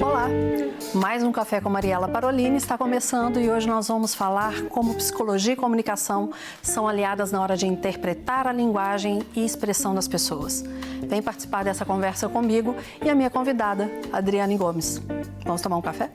Olá! Mais um Café com Mariela Parolini está começando e hoje nós vamos falar como psicologia e comunicação são aliadas na hora de interpretar a linguagem e expressão das pessoas. Vem participar dessa conversa comigo e a minha convidada, Adriane Gomes. Vamos tomar um café?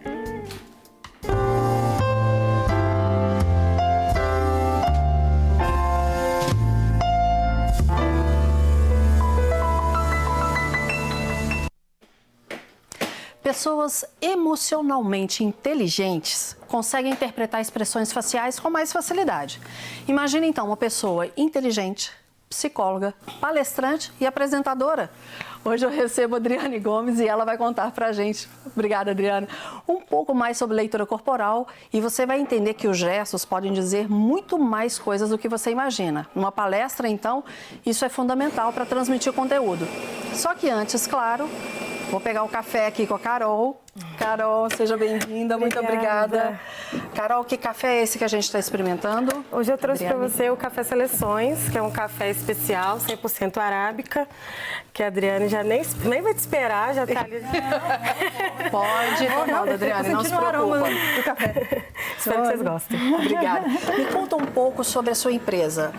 Pessoas emocionalmente inteligentes conseguem interpretar expressões faciais com mais facilidade. Imagine então uma pessoa inteligente, psicóloga, palestrante e apresentadora. Hoje eu recebo a Adriane Gomes e ela vai contar para a gente, obrigada Adriana, um pouco mais sobre leitura corporal e você vai entender que os gestos podem dizer muito mais coisas do que você imagina. Numa palestra, então, isso é fundamental para transmitir conteúdo. Só que antes, claro, Vou pegar o café aqui com a Carol. Carol, seja bem-vinda, muito obrigada. Carol, que café é esse que a gente está experimentando? Hoje eu trouxe para você o Café Seleções, que é um café especial, 100% arábica, que a Adriane já nem, nem vai te esperar, já está ali. Pode, tomar, Adriane, não se preocupa. do café. Espero que vocês gostem. Obrigada. Me conta um pouco sobre a sua empresa.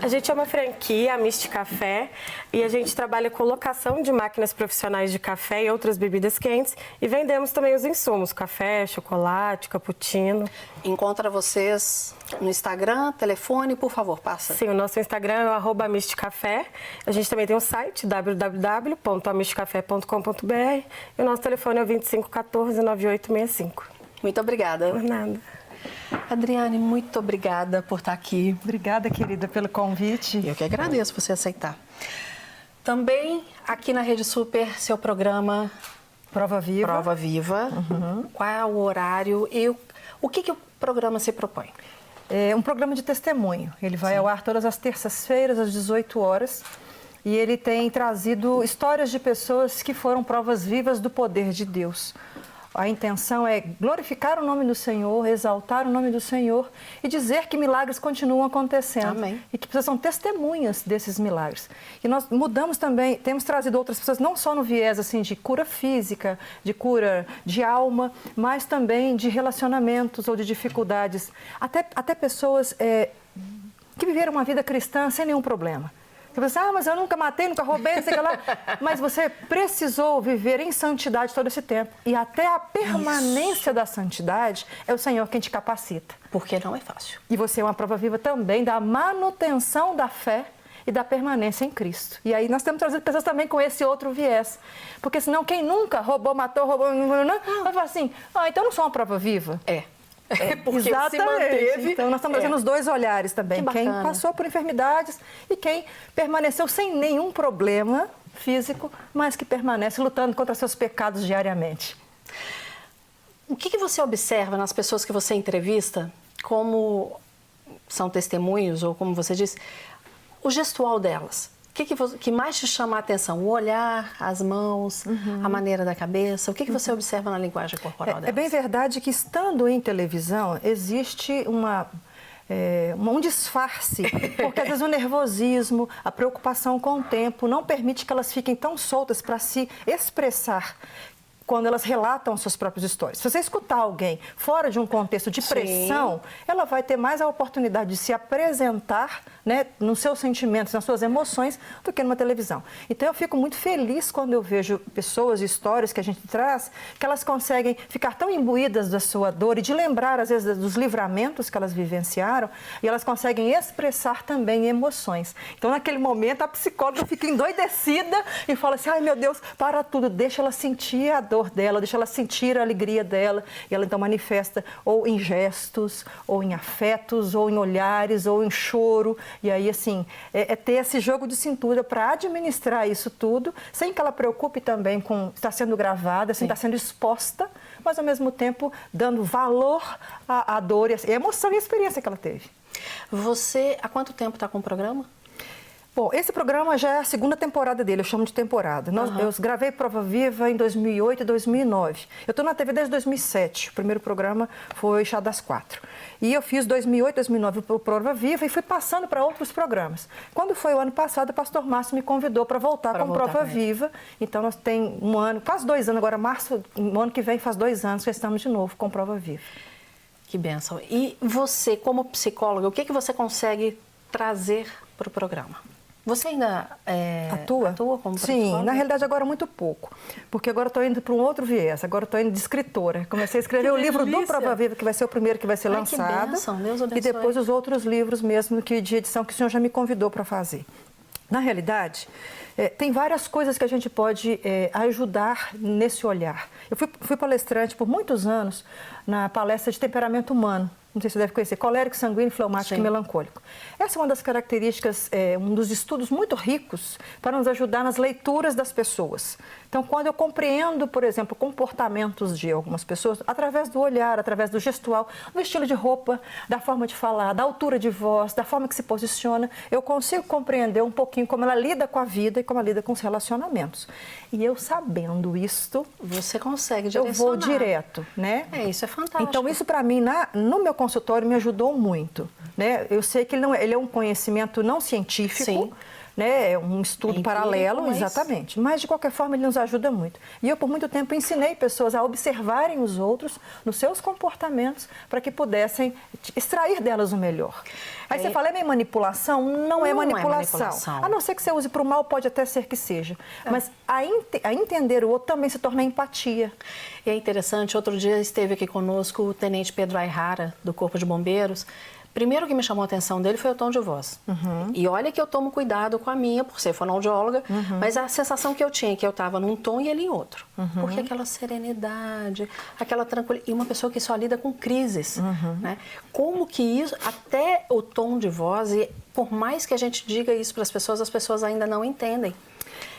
A gente é uma franquia, a Mist Café, e a gente trabalha com locação de máquinas profissionais de café e outras bebidas quentes e vendemos também os insumos, café, chocolate, cappuccino. Encontra vocês no Instagram, telefone, por favor, passa. Sim, o nosso Instagram é o arroba Café. A gente também tem um site, www.amistcafé.com.br e o nosso telefone é o 2514 9865. Muito obrigada. Por nada. Adriane, muito obrigada por estar aqui. Obrigada, querida, pelo convite. Eu que agradeço você aceitar. Também aqui na Rede Super, seu programa Prova Viva. Prova Viva. Uhum. Qual é o horário e o, o que, que o programa se propõe? É um programa de testemunho. Ele vai Sim. ao ar todas as terças-feiras, às 18 horas. E ele tem trazido histórias de pessoas que foram provas vivas do poder de Deus a intenção é glorificar o nome do Senhor, exaltar o nome do Senhor e dizer que milagres continuam acontecendo. Amém. E que pessoas são testemunhas desses milagres. E nós mudamos também, temos trazido outras pessoas, não só no viés assim, de cura física, de cura de alma, mas também de relacionamentos ou de dificuldades. Até, até pessoas é, que viveram uma vida cristã sem nenhum problema. Você pensa, ah, mas eu nunca matei, nunca roubei, não sei o que lá. Mas você precisou viver em santidade todo esse tempo. E até a permanência Isso. da santidade é o Senhor quem te capacita. Porque não é fácil. E você é uma prova viva também da manutenção da fé e da permanência em Cristo. E aí nós temos trazido pessoas também com esse outro viés. Porque senão quem nunca roubou, matou, roubou, não, vai falar assim, ah, então eu não sou uma prova viva. É. É, porque Exatamente. se manteve. Então, nós estamos é. trazendo os dois olhares também. Que quem passou por enfermidades e quem permaneceu sem nenhum problema físico, mas que permanece lutando contra seus pecados diariamente. O que, que você observa nas pessoas que você entrevista, como são testemunhos, ou como você disse, o gestual delas? Que, que, você, que mais te chama a atenção? O olhar, as mãos, uhum. a maneira da cabeça? O que, que você uhum. observa na linguagem corporal é, é bem verdade que, estando em televisão, existe uma é, um disfarce, porque às vezes o nervosismo, a preocupação com o tempo não permite que elas fiquem tão soltas para se expressar quando elas relatam suas próprias histórias. Se você escutar alguém fora de um contexto de pressão, Sim. ela vai ter mais a oportunidade de se apresentar né, nos seus sentimentos, nas suas emoções, do que numa televisão. Então eu fico muito feliz quando eu vejo pessoas histórias que a gente traz, que elas conseguem ficar tão imbuídas da sua dor e de lembrar, às vezes, dos livramentos que elas vivenciaram, e elas conseguem expressar também emoções. Então, naquele momento, a psicóloga fica endoidecida e fala assim: ai meu Deus, para tudo, deixa ela sentir a dor dela, deixa ela sentir a alegria dela. E ela então manifesta ou em gestos, ou em afetos, ou em olhares, ou em choro. E aí, assim, é, é ter esse jogo de cintura para administrar isso tudo, sem que ela preocupe também com estar sendo gravada, sem Sim. estar sendo exposta, mas ao mesmo tempo dando valor à, à dor, e à emoção e à experiência que ela teve. Você, há quanto tempo está com o programa? Bom, esse programa já é a segunda temporada dele, eu chamo de temporada. Nós, Eu gravei Prova Viva em 2008 e 2009. Eu estou na TV desde 2007. O primeiro programa foi Chá das Quatro. E eu fiz 2008, 2009 o Prova Viva e fui passando para outros programas. Quando foi o ano passado, o pastor Márcio me convidou para voltar Pra com voltar Prova com. Viva. Então nós tem um ano, quase dois anos agora, março, no ano que vem faz dois anos que estamos de novo com Prova Viva. Que benção. E você, como psicóloga, o que, que você consegue trazer para o programa? Você ainda é, Atua? atua como Sim, na realidade agora muito pouco. Porque agora estou indo para um outro viés, agora estou indo de escritora. Comecei a escrever Que o livro do! Prova Viva, que vai ser o primeiro que vai ser Ai, que lançado. bênção, Deus abençoe. e depois os outros livros mesmo que de edição que o senhor já me convidou para fazer. Na realidade, eh, tem várias coisas que a gente pode eh, ajudar nesse olhar. Eu fui, fui palestrante por muitos anos na palestra de temperamento humano. Não sei se você deve conhecer, colérico, sanguíneo, fleumático Sim. e melancólico. Essa é uma das características, eh, um dos estudos muito ricos para nos ajudar nas leituras das pessoas. Então, quando eu compreendo, por exemplo, comportamentos de algumas pessoas, através do olhar, através do gestual, do estilo de roupa, da forma de falar, da altura de voz, da forma que se posiciona, eu consigo compreender um pouquinho como ela lida com a vida e como ela lida com os relacionamentos. E eu sabendo isto, Você consegue eu direcionar. vou direto, né? É, isso é fantástico. Então, isso para mim, na- no meu consultório, me ajudou muito. Né? Eu sei que ele, não é, ele é um conhecimento não científico, Sim. Né? é um estudo É paralelo, mas- exatamente. Mas, de qualquer forma, ele nos ajuda muito. E eu, por muito tempo, ensinei pessoas a observarem os outros nos seus comportamentos para que pudessem extrair delas o melhor. Aí É- você fala, é manipulação? Não, é Não é manipulação. manipulação. A não ser que você use para o mal, pode até ser que seja. Mas a, ente- a entender o outro também se torna empatia. E é interessante, outro dia esteve aqui conosco o Tenente Pedro Ayrara, do Corpo de Bombeiros. Primeiro que me chamou a atenção dele foi o tom de voz. Uhum. E olha que eu tomo cuidado com a minha, por ser fonoaudióloga, Uhum. mas a sensação que eu tinha é que eu estava num tom e ele em outro. Uhum. Porque aquela serenidade, aquela tranquilidade. E uma pessoa que só lida com crises. Uhum. Né? Como que isso, até o tom de voz, e por mais que a gente diga isso para as pessoas, as pessoas ainda não entendem.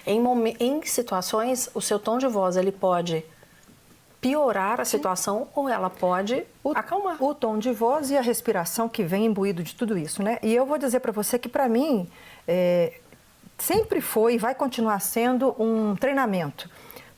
Em, em situações, o seu tom de voz ele pode piorar a situação ou ela pode acalmar. O tom de voz e a respiração que vem imbuído de tudo isso, né? E eu vou dizer para você que para mim é, sempre foi e vai continuar sendo um treinamento.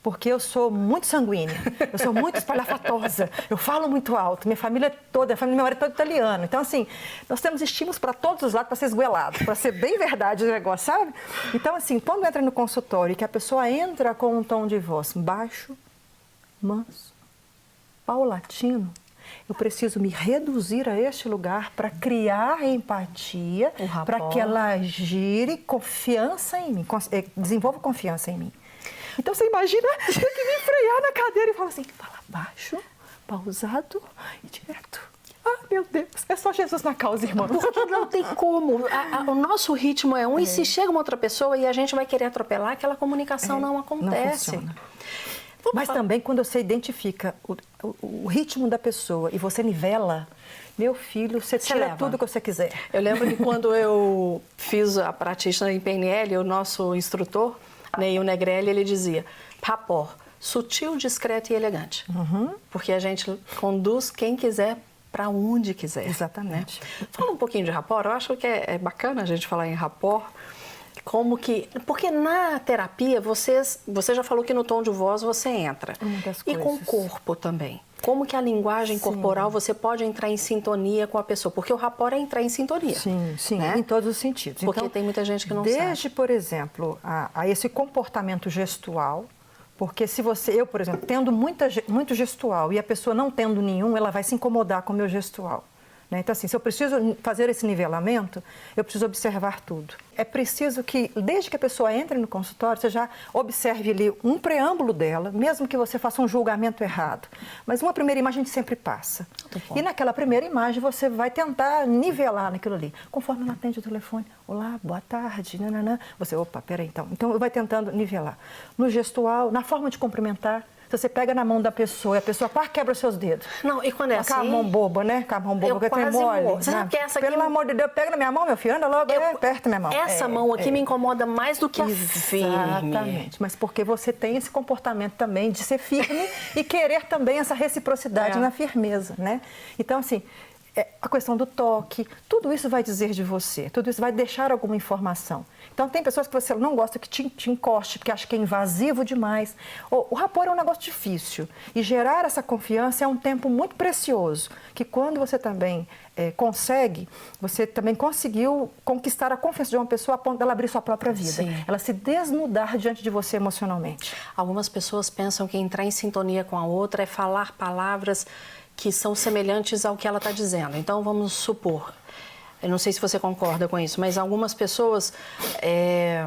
Porque eu sou muito sanguínea, eu sou muito espalhafatosa, eu falo muito alto, minha família toda, a família do meu marido é toda italiana. Então, assim, nós temos estímulos para todos os lados para ser esguelado, para ser bem verdade o negócio, sabe? Então, assim, quando entra no consultório e que a pessoa entra com um tom de voz baixo, manso, paulatino, eu preciso me reduzir a este lugar para criar empatia, para que ela gire confiança em mim, eh, desenvolva confiança em mim. Então você imagina ter que me frear na cadeira e falar assim, fala baixo, pausado e direto. Ah, meu Deus, é só Jesus na causa, irmão. Porque não tem como. A- a- o nosso ritmo é um, e se chega uma outra pessoa e a gente vai querer atropelar, aquela comunicação não acontece. funciona. Vamos Mas falar- também quando você identifica o, o- o ritmo da pessoa e você nivela, meu filho, você Você tira leva. tudo que você quiser. Eu lembro que quando eu fiz a praticina em PNL, o nosso instrutor, Neil Negrelli, ele dizia, rapport, sutil, discreto e elegante. Uhum. Porque a gente conduz quem quiser para onde quiser. Exatamente. né? Fala um pouquinho de rapport, eu acho que é, é bacana a gente falar em rapport. Como que. Porque na terapia, vocês, você já falou que no tom de voz você entra. Das e com o coisas. corpo também. Como que a linguagem Sim. corporal você pode entrar em sintonia com a pessoa? Porque o rapport é entrar em sintonia. Sim, sim, né? em todos os sentidos. Porque tem muita gente que não desde, por exemplo, a, a esse comportamento gestual, porque se você, eu, por exemplo, tendo muita, muito gestual e a pessoa não tendo nenhum, ela vai se incomodar com o meu gestual. Né? Então, assim, se eu preciso fazer esse nivelamento, eu preciso observar tudo. É preciso que, desde que a pessoa entre no consultório, você já observe ali um preâmbulo dela, mesmo que você faça um julgamento errado. Mas uma primeira imagem a gente sempre passa. Bom. E naquela primeira imagem você vai tentar nivelar naquilo ali. Conforme ela atende o telefone, olá, boa tarde, nananã. Você, opa, peraí então. Então vai tentando nivelar. No gestual, na forma de cumprimentar. Se você pega na mão da pessoa e a pessoa pá, quebra os seus dedos. Não, e quando é Com a assim. mão boba, né? Com a mão boba, Eu tem quase mole. Você né? sabe que essa aqui- Pelo amor de Deus, pega na minha mão, meu filho, anda logo, eu- é, aperta minha mão. Essa É, mão aqui é. me incomoda mais do que a firme. Exatamente, mas porque você tem esse comportamento também de ser firme e querer também essa reciprocidade É. na firmeza, né? Então, assim, é, a questão do toque, tudo isso vai dizer de você, tudo isso vai deixar alguma informação. Então, tem pessoas que você não gosta que te, te encoste, porque acha que é invasivo demais. O, o rapor é um negócio difícil. E gerar essa confiança é um tempo muito precioso, que quando você também é, consegue, você também conseguiu conquistar a confiança de uma pessoa a ponto dela abrir sua própria vida. Sim. Ela se desnudar diante de você emocionalmente. Algumas pessoas pensam que entrar em sintonia com a outra é falar palavras que são semelhantes ao que ela está dizendo. Então, vamos supor, eu não sei se você concorda com isso, mas algumas pessoas, é,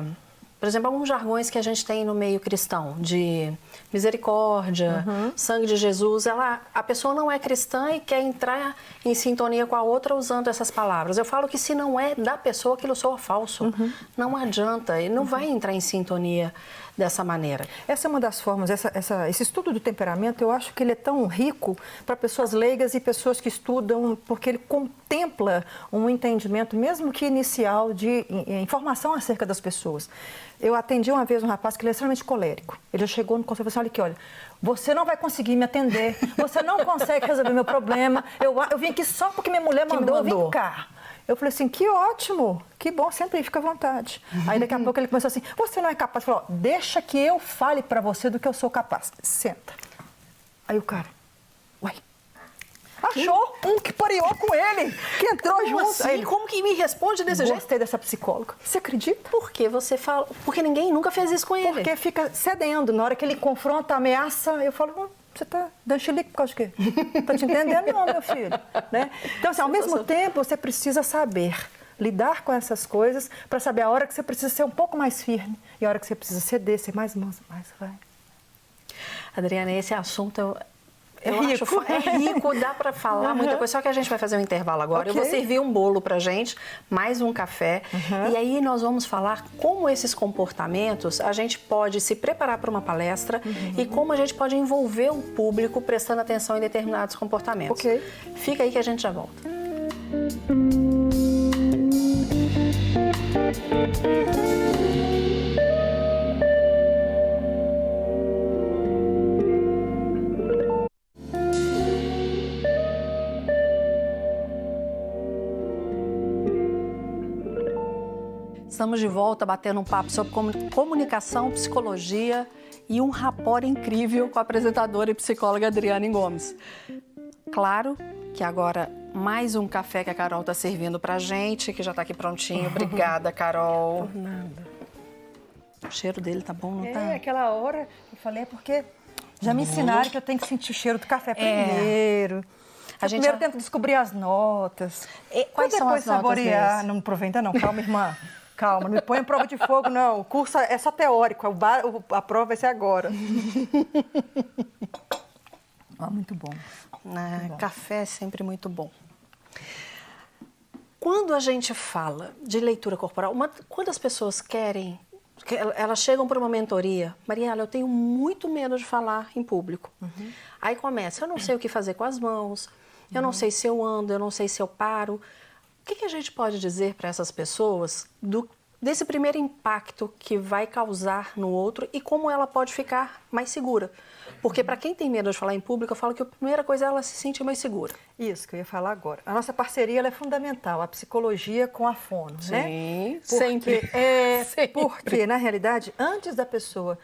por exemplo, alguns jargões que a gente tem no meio cristão, de misericórdia, uhum. sangue de Jesus, ela, a pessoa não é cristã e quer entrar em sintonia com a outra usando essas palavras. Eu falo que se não é da pessoa, aquilo soa falso. Uhum. Não adianta, ele não uhum. vai entrar em sintonia dessa maneira. Essa é uma das formas, essa, essa, esse estudo do temperamento, eu acho que ele é tão rico para pessoas leigas e pessoas que estudam, porque ele contempla um entendimento, mesmo que inicial, de informação acerca das pessoas. Eu atendi uma vez um rapaz que ele é extremamente colérico. Ele chegou no consultório e falou assim, olha aqui, olha, você não vai conseguir me atender, você não consegue resolver meu problema, eu, eu vim aqui só porque minha mulher mandou, mandou. vim cá. Eu falei assim, que ótimo, que bom, sempre fica à vontade. Aí daqui a pouco ele começou assim, você não é capaz. Falou, deixa que eu fale para você do que eu sou capaz. Senta. Aí o cara, achou um que pareou com ele, que entrou como junto. Assim? Ele, como que me responde desse Gostei jeito? Gostei dessa psicóloga. Você acredita? Porque você fala, porque ninguém nunca fez isso com ele. Porque fica cedendo. Na hora que ele confronta, ameaça, eu falo, hum, você está dando chilique por causa de quê? Está te entendendo não, meu filho. Né? Então, assim, ao mesmo tempo, você precisa saber lidar com essas coisas para saber a hora que você precisa ser um pouco mais firme e a hora que você precisa ceder, ser mais manso, mais vai. Adriana, esse assunto é rico. Acho, é rico, dá para falar uhum. muita coisa. Só que a gente vai fazer um intervalo agora. Okay. Eu vou servir um bolo para gente, mais um café. Uhum. E aí nós vamos falar como esses comportamentos a gente pode se preparar para uma palestra uhum. e como a gente pode envolver o público prestando atenção em determinados comportamentos. Ok. Fica aí que a gente já volta. Estamos de volta batendo um papo sobre comunicação, psicologia e um rapport incrível com a apresentadora e psicóloga Adriane Gomes. Claro que agora mais um café que a Carol está servindo para gente, que já está aqui prontinho. Obrigada, Carol. Por nada. O cheiro dele tá bom, não é, tá? É, aquela hora eu falei é porque já me ensinaram que eu tenho que sentir o cheiro do café primeiro. É. A gente primeiro já... tenta descobrir as notas. E, quais são as saborear. Notas não provei ainda não, calma, irmã. Calma, não me põe em prova de fogo, não. O curso é só teórico, a prova vai ser agora. ah, muito bom. Ah, muito bom. Café é sempre muito bom. Quando a gente fala de leitura corporal, uma, quando as pessoas querem, elas chegam para uma mentoria, Mariela, eu tenho muito medo de falar em público. Uhum. Aí começa, eu não sei o que fazer com as mãos, eu não uhum. sei se eu ando, eu não sei se eu paro. O que, que a gente pode dizer para essas pessoas do, desse primeiro impacto que vai causar no outro e como ela pode ficar mais segura? Porque para quem tem medo de falar em público, eu falo que a primeira coisa é ela se sentir mais segura. Isso que eu ia falar agora. A nossa parceria é fundamental, a psicologia com a fono, Sim, né? Porque, sempre. É, sempre. Porque, na realidade, antes da pessoa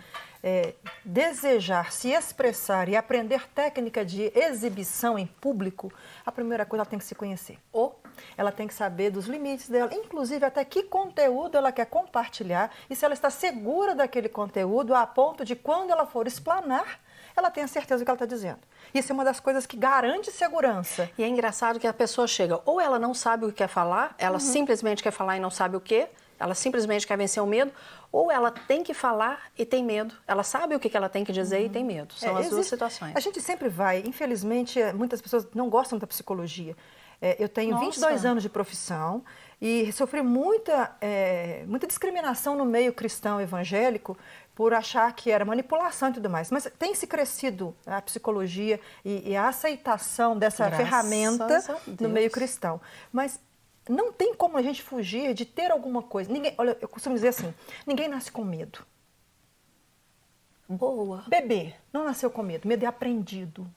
é, desejar se expressar e aprender técnica de exibição em público, a primeira coisa ela tem que se conhecer. Ou ela tem que saber dos limites dela, inclusive até que conteúdo ela quer compartilhar e se ela está segura daquele conteúdo a ponto de quando ela for explanar, ela tenha certeza do que ela está dizendo. Isso é uma das coisas que garante segurança. E é engraçado que a pessoa chega, ou ela não sabe o que quer falar, ela uhum. simplesmente quer falar e não sabe o que, ela simplesmente quer vencer o medo, ou ela tem que falar e tem medo. Ela sabe o que ela tem que dizer uhum. e tem medo. São é, as existe, duas situações. A gente sempre vai, infelizmente, muitas pessoas não gostam da psicologia. É, eu tenho Nossa. 22 anos de profissão e sofri muita, é, muita discriminação no meio cristão evangélico por achar que era manipulação e tudo mais. Mas tem se crescido a psicologia e, e a aceitação dessa Graças ferramenta no meio cristão. Mas não tem como a gente fugir de ter alguma coisa. Ninguém, olha, eu costumo dizer assim: ninguém nasce com medo. Boa. Bebê não nasceu com medo, medo é aprendido.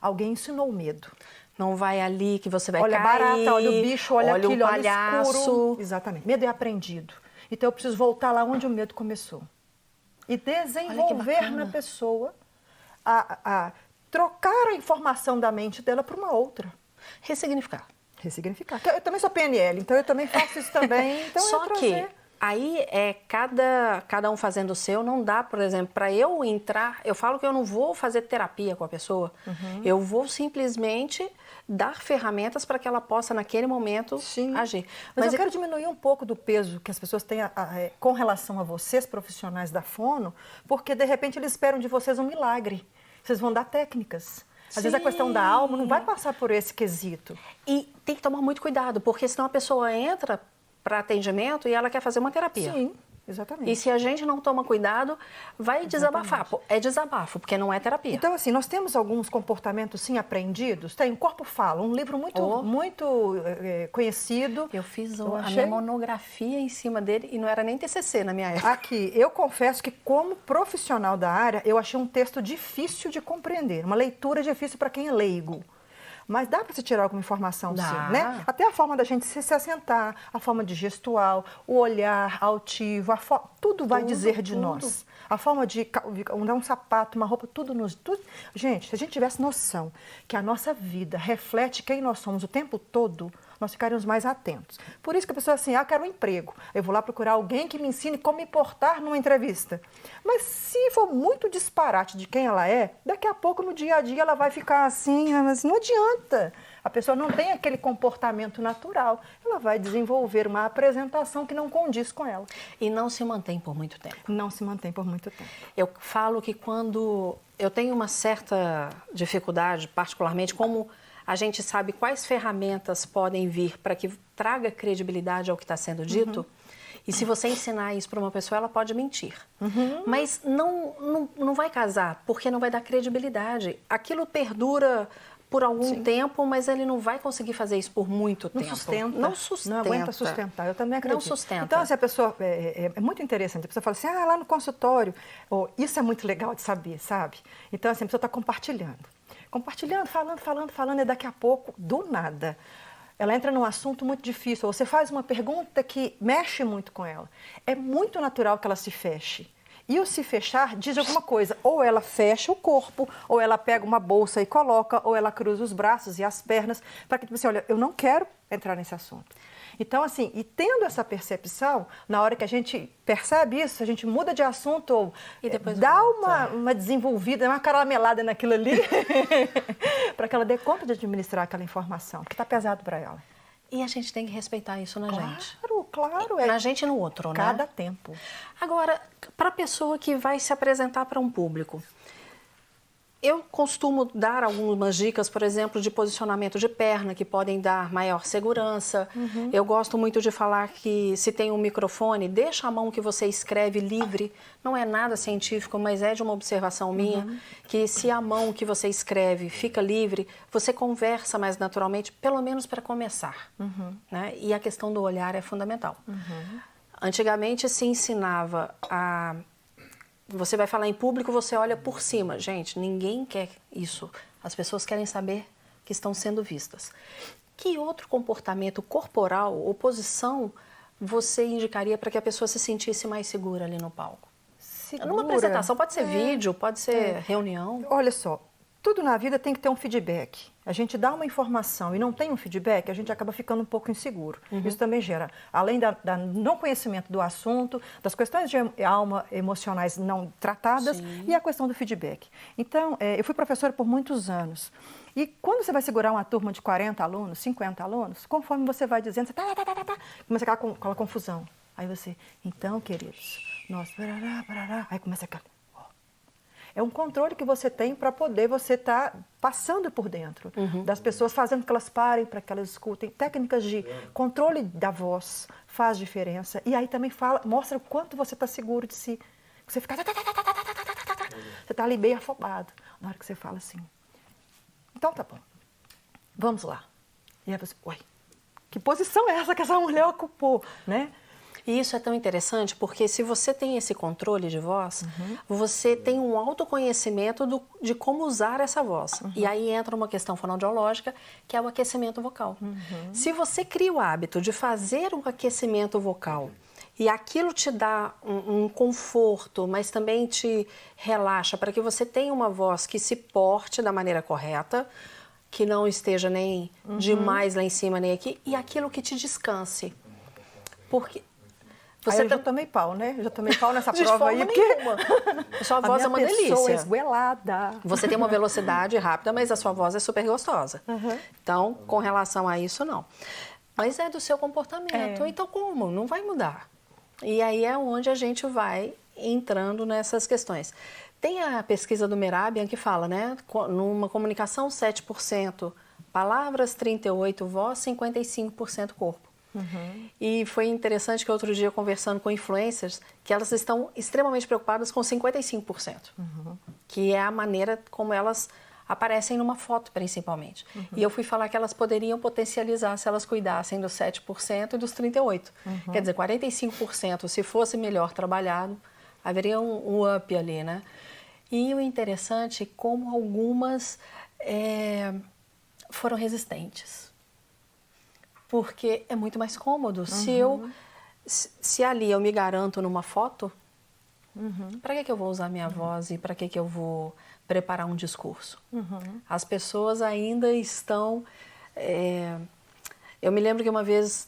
Alguém ensinou o medo. Não vai ali que você vai olha cair. Olha barata, olha o bicho, olha, olha aquilo, o palhaço. escuro. Exatamente. Medo é aprendido. Então eu preciso voltar lá onde o medo começou. E desenvolver na pessoa a, a trocar a informação da mente dela para uma outra. Ressignificar. Ressignificar. Eu também sou PNL, então eu também faço isso também. Então Só que aí é cada, cada um fazendo o seu, não dá, por exemplo, para eu entrar, eu falo que eu não vou fazer terapia com a pessoa, uhum. eu vou simplesmente dar ferramentas para que ela possa, naquele momento, Sim. agir. Mas, Mas eu quero diminuir um pouco do peso que as pessoas têm a, a, é, com relação a vocês, profissionais da Fono, porque de repente eles esperam de vocês um milagre. Vocês vão dar técnicas. Às Sim. vezes a questão da alma não vai passar por esse quesito. E tem que tomar muito cuidado, porque senão a pessoa entra para atendimento e ela quer fazer uma terapia. Sim. Exatamente. E se a gente não toma cuidado, vai Exatamente. desabafar. É desabafo, porque não é terapia. Então, assim, nós temos alguns comportamentos, sim, aprendidos. Tem O Corpo Fala, um livro muito, oh. muito é, conhecido. Eu fiz eu a achei... minha monografia em cima dele e não era nem TCC na minha época. Aqui, eu confesso que, como profissional da área, eu achei um texto difícil de compreender, uma leitura difícil para quem é leigo. Mas dá para se tirar alguma informação, dá. sim, né? Até a forma da gente se, se assentar, a forma de gestual, o olhar altivo, fo... tudo vai tudo, dizer de tudo. nós. A forma de dar um sapato, uma roupa, tudo nos. Tudo... Gente, se a gente tivesse noção que a nossa vida reflete quem nós somos o tempo todo, nós ficaríamos mais atentos. Por isso que a pessoa assim, ah, quero um emprego. Eu vou lá procurar alguém que me ensine como me portar numa entrevista. Mas se for muito disparate de quem ela é, daqui a pouco no dia a dia ela vai ficar assim, ah, mas não adianta. A pessoa não tem aquele comportamento natural. Ela vai desenvolver uma apresentação que não condiz com ela. E não se mantém por muito tempo. Não se mantém por muito tempo. Eu falo que quando eu tenho uma certa dificuldade, particularmente como a gente sabe quais ferramentas podem vir para que traga credibilidade ao que está sendo dito. Uhum. E se você ensinar isso para uma pessoa, ela pode mentir. Uhum. Mas não, não, não vai casar, porque não vai dar credibilidade. Aquilo perdura por algum Sim. tempo, mas ele não vai conseguir fazer isso por muito não tempo. Sustenta. Não sustenta. Não aguenta sustentar. Eu também acredito. Não sustenta. Então, se a pessoa. É, é, é, muito interessante. A pessoa fala assim, ah, lá no consultório. Oh, isso é muito legal de saber, sabe? Então, assim, a pessoa está compartilhando compartilhando, falando, falando, falando, e daqui a pouco, do nada, ela entra num assunto muito difícil, você faz uma pergunta que mexe muito com ela. É muito natural que ela se feche. E o se fechar diz alguma coisa. Ou ela fecha o corpo, ou ela pega uma bolsa e coloca, ou ela cruza os braços e as pernas, para que você, tipo assim, olha, eu não quero entrar nesse assunto. Então, assim, e tendo essa percepção, na hora que a gente percebe isso, a gente muda de assunto ou e depois dá uma, uma desenvolvida, uma caramelada naquilo ali, para que ela dê conta de administrar aquela informação, que está pesado para ela. E a gente tem que respeitar isso na claro, gente. Claro, claro. É na gente e no outro, cada né? Cada tempo. Agora, para a pessoa que vai se apresentar para um público, eu costumo dar algumas dicas, por exemplo, de posicionamento de perna, que podem dar maior segurança. Uhum. Eu gosto muito de falar que se tem um microfone, deixa a mão que você escreve livre. Não é nada científico, mas é de uma observação minha, uhum. que se a mão que você escreve fica livre, você conversa mais naturalmente, pelo menos para começar. Uhum. Né? E a questão do olhar é fundamental. Uhum. Antigamente se ensinava a você vai falar em público, você olha por cima. Gente, ninguém quer isso. As pessoas querem saber que estão sendo vistas. Que outro comportamento corporal ou posição você indicaria para que a pessoa se sentisse mais segura ali no palco? Segura. Numa apresentação, pode ser é. vídeo, pode ser é. reunião. Olha só, tudo na vida tem que ter um feedback. A gente dá uma informação e não tem um feedback, a gente acaba ficando um pouco inseguro. Uhum. Isso também gera, além da, da, não conhecimento do assunto, das questões de alma emocionais não tratadas Sim. e a questão do feedback. Então, é, eu fui professora por muitos anos. E quando você vai segurar uma turma de 40 alunos, 50 alunos, conforme você vai dizendo, você tá, tá, tá, tá, tá começa aquela, aquela confusão. Aí você, então, queridos, nós, parará, parará, aí começa aquela é um controle que você tem para poder você estar tá passando por dentro uhum. das pessoas, fazendo que elas parem para que elas escutem. Técnicas de controle da voz faz diferença. E aí também fala, mostra o quanto você está seguro de si. Você fica. Você está ali bem afobado na hora que você fala assim. Então tá bom. Vamos lá. E aí você, oi, que posição é essa que essa mulher ocupou, né? E isso é tão interessante porque se você tem esse controle de voz, uhum. você tem um autoconhecimento do, de como usar essa voz. Uhum. E aí entra uma questão fonoaudiológica, que é o aquecimento vocal. Uhum. Se você cria o hábito de fazer um aquecimento vocal e aquilo te dá um, um conforto, mas também te relaxa para que você tenha uma voz que se porte da maneira correta, que não esteja nem uhum. demais lá em cima nem aqui, e aquilo que te descanse. Porque você tá... já tomei pau, né? Eu já tomei pau nessa prova aí. Porque... Sua voz é uma delícia. esguelada. Você tem uma velocidade rápida, mas a sua voz é super gostosa. Uhum. Então, com relação a isso, não. Mas é do seu comportamento. É. Então, como? Não vai mudar. E aí é onde a gente vai entrando nessas questões. Tem a pesquisa do Merabian que fala, né? Numa comunicação, 7% palavras, 38% voz, 55% corpo. Uhum. E foi interessante que outro dia, conversando com influencers, que elas estão extremamente preocupadas com 55%, uhum. que é a maneira como elas aparecem numa foto, principalmente. Uhum. E eu fui falar que elas poderiam potencializar se elas cuidassem dos 7% e dos 38%. Uhum. Quer dizer, 45%, se fosse melhor trabalhado, haveria um, um up ali, né? E o interessante é como algumas é, foram resistentes porque é muito mais cômodo. Uhum. Se eu se ali eu me garanto numa foto, uhum. para que, que eu vou usar minha uhum. voz e para que, que eu vou preparar um discurso? Uhum. As pessoas ainda estão. É... Eu me lembro que uma vez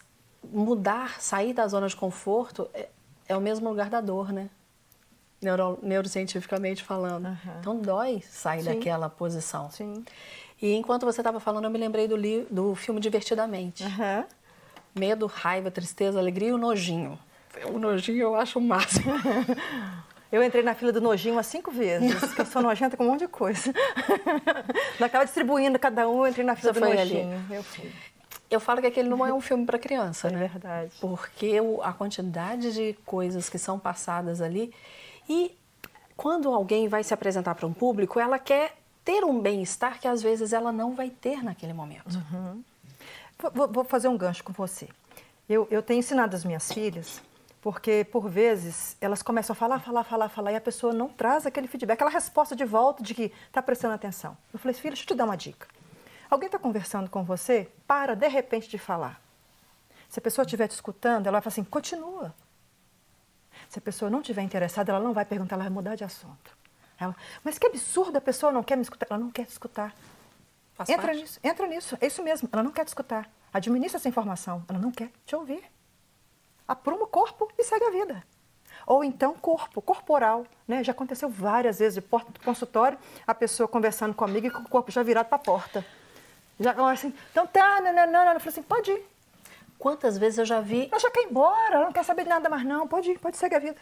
mudar, sair da zona de conforto é, é o mesmo lugar da dor, né? Neuro, neurocientificamente falando. Então dói sair Sim. daquela posição. Sim. E enquanto você estava falando, eu me lembrei do, li, do filme Divertidamente. Uhum. Medo, raiva, tristeza, alegria e o nojinho. O nojinho eu acho o máximo. Eu entrei na fila do nojinho umas cinco vezes, que eu sou nojenta com um monte de coisa. Acaba distribuindo cada um, eu entrei na fila você do nojinho. Ali. Eu fui. Eu falo que aquele não é um filme para criança, é né? É verdade. Porque a quantidade de coisas que são passadas ali. E quando alguém vai se apresentar para um público, ela quer ter um bem-estar que às vezes ela não vai ter naquele momento. Uhum. Vou, vou, fazer um gancho com você. Eu, eu tenho ensinado as minhas filhas, porque por vezes elas começam a falar, falar, falar, falar e a pessoa não traz aquele feedback, aquela resposta de volta de que está prestando atenção. Eu falei, filha, deixa eu te dar uma dica. Alguém está conversando com você, para de repente de falar. Se a pessoa estiver te escutando, ela vai falar assim, continua. Se a pessoa não estiver interessada, ela não vai perguntar, ela vai mudar de assunto. Ela, mas que absurdo, a pessoa não quer me escutar. Ela não quer te escutar. Faz entra parte. nisso, entra nisso. É isso mesmo. Ela não quer te escutar. Administra essa informação. Ela não quer te ouvir. Apruma o corpo e segue a vida. Ou então corpo, corporal. Né? Já aconteceu várias vezes de porta do consultório, a pessoa conversando comigo e com o corpo já virado para a porta. Já assim, então tá, não, não, não. Eu falei assim, pode ir. Quantas vezes eu já vi. Ela já quer ir embora, ela não quer saber de nada mais, não. Pode ir, pode seguir a vida.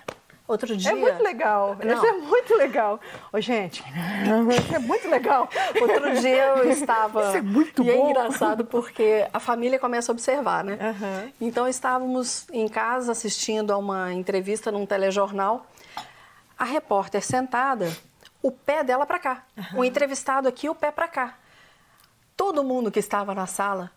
Outro dia. É muito legal. Não. Isso é muito legal. Ô, gente, isso é muito legal. Outro dia eu estava. Isso é muito e bom. E é engraçado porque a família começa a observar, né? Uhum. Então estávamos em casa assistindo a uma entrevista num telejornal. A repórter sentada, o pé dela para cá. Uhum. O entrevistado aqui, o pé para cá. Todo mundo que estava na sala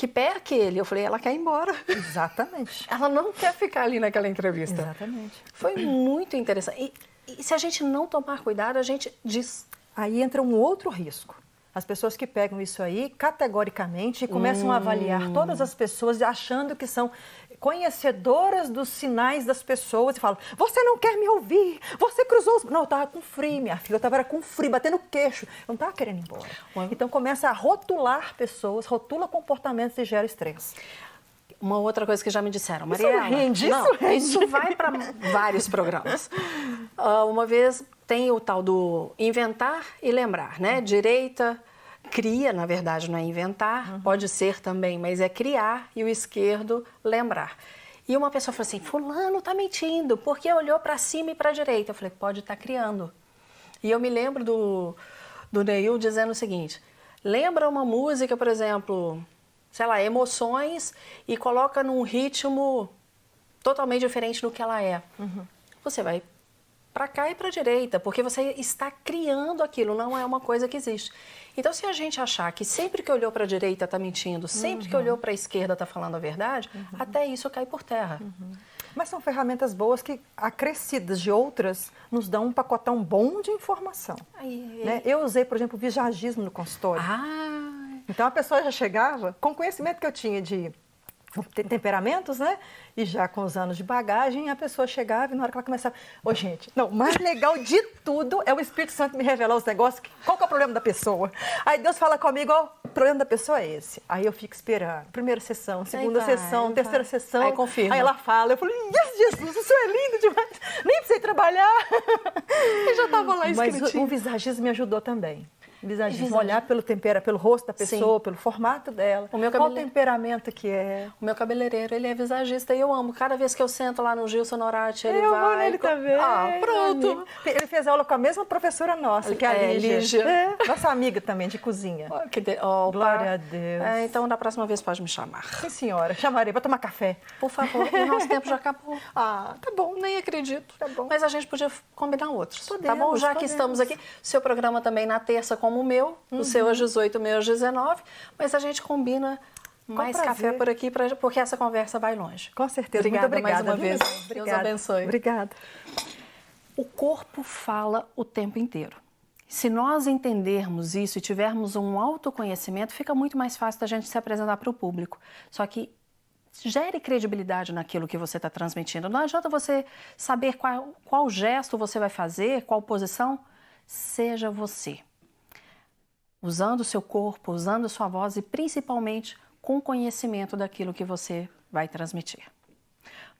que pé é aquele? Eu falei, ela quer ir embora. Exatamente. ela não quer ficar ali naquela entrevista. Exatamente. Foi muito interessante. E, e se a gente não tomar cuidado, a gente diz. Aí entra um outro risco. As pessoas que pegam isso aí categoricamente começam hum. a avaliar hum. todas as pessoas achando que são conhecedoras dos sinais das pessoas e falam: Você não quer me ouvir, você cruzou os. Não, eu estava com frio, minha filha, eu estava com frio, batendo queixo, eu não estava querendo ir embora. Então começa a rotular pessoas, rotula comportamentos e gera estresse. Uma outra coisa que já me disseram, Mariela. Isso rende, não, isso, rende. isso vai para vários programas. Uh, uma vez tem o tal do inventar e lembrar, né? Direita, cria, na verdade, não é inventar, uhum. pode ser também, mas é criar e o esquerdo lembrar. E uma pessoa falou assim: Fulano está mentindo, porque olhou para cima e para a direita. Eu falei: pode estar tá criando. E eu me lembro do, do Neil dizendo o seguinte: lembra uma música, por exemplo, sei lá, emoções e coloca num ritmo totalmente diferente do que ela é. Uhum. Você vai para cá e para a direita, porque você está criando aquilo, não é uma coisa que existe. Então, se a gente achar que sempre que olhou para a direita está mentindo, sempre uhum. que olhou para a esquerda está falando a verdade, uhum. até isso cai por terra. Uhum. Mas são ferramentas boas que, acrescidas de outras, nos dão um pacotão bom de informação. Né? Eu usei, por exemplo, o visagismo no consultório. Ah. Então a pessoa já chegava com o conhecimento que eu tinha de temperamentos, né? E já com os anos de bagagem, a pessoa chegava e na hora que ela começava. Ô, gente, não, o mais legal de tudo é o Espírito Santo me revelar os negócios. Qual que é o problema da pessoa? Aí Deus fala comigo, ó, o problema da pessoa é esse. Aí eu fico esperando. Primeira sessão, segunda vai, sessão, terceira vai. sessão. Aí confirma. Aí ela fala, eu falei, yes, Jesus, isso é lindo demais. Nem precisei trabalhar. e já estava lá escrito. Mas o, o visagismo me ajudou também visagismo, olhar pelo tempera, pelo rosto da pessoa, Sim. pelo formato dela. O meu. Qual temperamento que é? O meu cabeleireiro, ele é visagista e eu amo. Cada vez que eu sento lá no Gilson Norati, ele eu vai... Eu vou nele também. Ah, pronto. Ele fez aula com a mesma professora nossa, que é a é, Lígia. Lígia. É, nossa amiga também, de cozinha. Oh, que de... oh, Glória a Deus. É, então, da próxima vez pode me chamar. Sim, senhora. Chamarei para tomar café. Por favor. o nosso tempo já acabou. Ah, tá bom. Nem acredito. Tá bom. Mas a gente podia combinar outros. Podemos, tá bom? Já podemos. que estamos aqui. Seu programa também na terça, como o meu. Uhum seu às 18, o meu às 19, mas a gente combina mais café por aqui, pra, porque essa conversa vai longe. Com certeza. Obrigada, Muito obrigada mais uma vez. Obrigada. Deus abençoe. Obrigada. O corpo fala o tempo inteiro. Se nós entendermos isso e tivermos um autoconhecimento, fica muito mais fácil da gente se apresentar para o público. Só que gere credibilidade naquilo que você está transmitindo. Não adianta você saber qual, qual gesto você vai fazer, qual posição. Seja você usando o seu corpo, usando a sua voz e principalmente com conhecimento daquilo que você vai transmitir.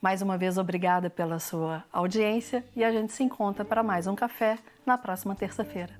Mais uma vez, obrigada pela sua audiência e a gente se encontra para mais um café na próxima terça-feira.